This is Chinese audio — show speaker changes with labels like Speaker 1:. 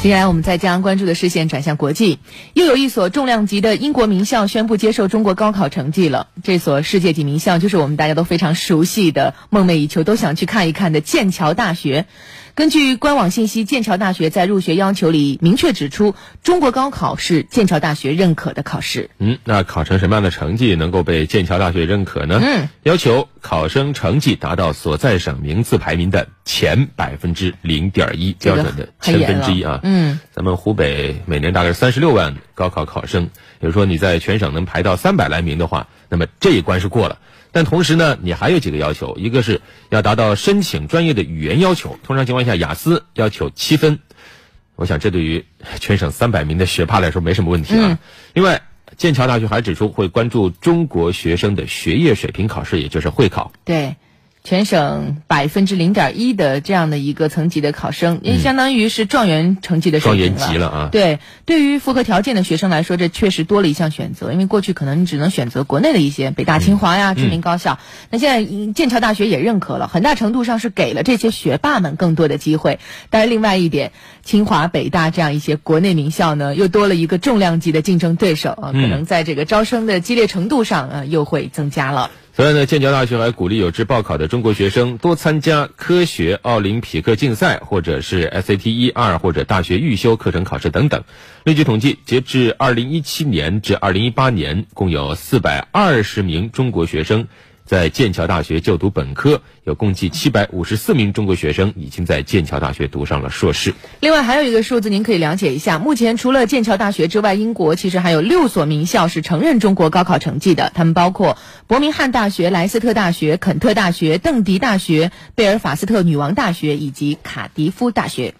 Speaker 1: 接下来，我们再将关注的视线转向国际，又有一所重量级的英国名校宣布接受中国高考成绩了。这所世界级名校就是我们大家都非常熟悉的、梦寐以求、都想去看一看的剑桥大学。根据官网信息，剑桥大学在入学要求里明确指出，中国高考是剑桥大学认可的考试。
Speaker 2: 嗯，那考成什么样的成绩能够被剑桥大学认可呢？
Speaker 1: 嗯，
Speaker 2: 要求考生成绩达到所在省名次排名的前百分之零点一，标准的千分之一啊。
Speaker 1: 嗯，
Speaker 2: 咱们湖北每年大概三十六万高考考生，也就是说你在全省能排到三百来名的话，那么这一关是过了。但同时呢，你还有几个要求，一个是要达到申请专业的语言要求，通常情况下雅思要求七分，我想这对于 全省三百名的学霸来说没什么问题啊。另外，剑桥大学还指出会关注中国学生的学业水平考试，也就是会考。
Speaker 1: 对。全省百分之零点一的这样的一个层级的考生，也相当于是状元成绩的水
Speaker 2: 平了。状元级了啊！
Speaker 1: 对，对于符合条件的学生来说，这确实多了一项选择。因为过去可能你只能选择国内的一些北大、清华呀知名高校，那现在剑桥大学也认可了，很大程度上是给了这些学霸们更多的机会。但是另外一点，清华、北大这样一些国内名校呢，又多了一个重量级的竞争对手啊，可能在这个招生的激烈程度上啊，又会增加了。
Speaker 2: 此外呢，剑桥大学还鼓励有志报考的中国学生多参加科学奥林匹克竞赛，或者是 SAT 一二或者大学预修课程考试等等。根据统计，截至二零一七年至二零一八年，共有四百二十名中国学生。在剑桥大学就读本科，有共计七百五十四名中国学生已经在剑桥大学读上了硕士。
Speaker 1: 另外还有一个数字，您可以了解一下。目前除了剑桥大学之外，英国其实还有六所名校是承认中国高考成绩的，他们包括伯明翰大学、莱斯特大学、肯特大学、邓迪大学、贝尔法斯特女王大学以及卡迪夫大学。